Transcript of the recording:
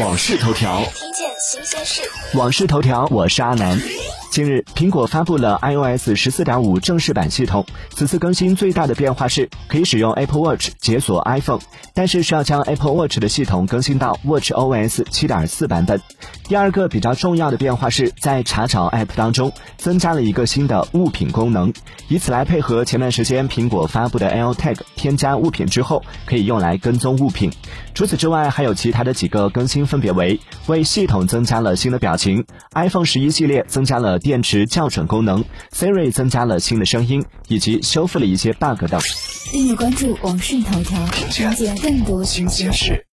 往事头条，听见新鲜事。往事头条，我是阿南。近日，苹果发布了 iOS 十四点五正式版系统。此次更新最大的变化是，可以使用 Apple Watch 解锁 iPhone，但是需要将 Apple Watch 的系统更新到 Watch OS 七点四版本。第二个比较重要的变化是在查找 App 当中增加了一个新的物品功能，以此来配合前段时间苹果发布的 AirTag，添加物品之后可以用来跟踪物品。除此之外，还有其他的几个更新，分别为为系统增加了新的表情，iPhone 十一系列增加了电池校准功能，Siri 增加了新的声音，以及修复了一些 bug 等。订阅关注网讯头条，了解更多新鲜事。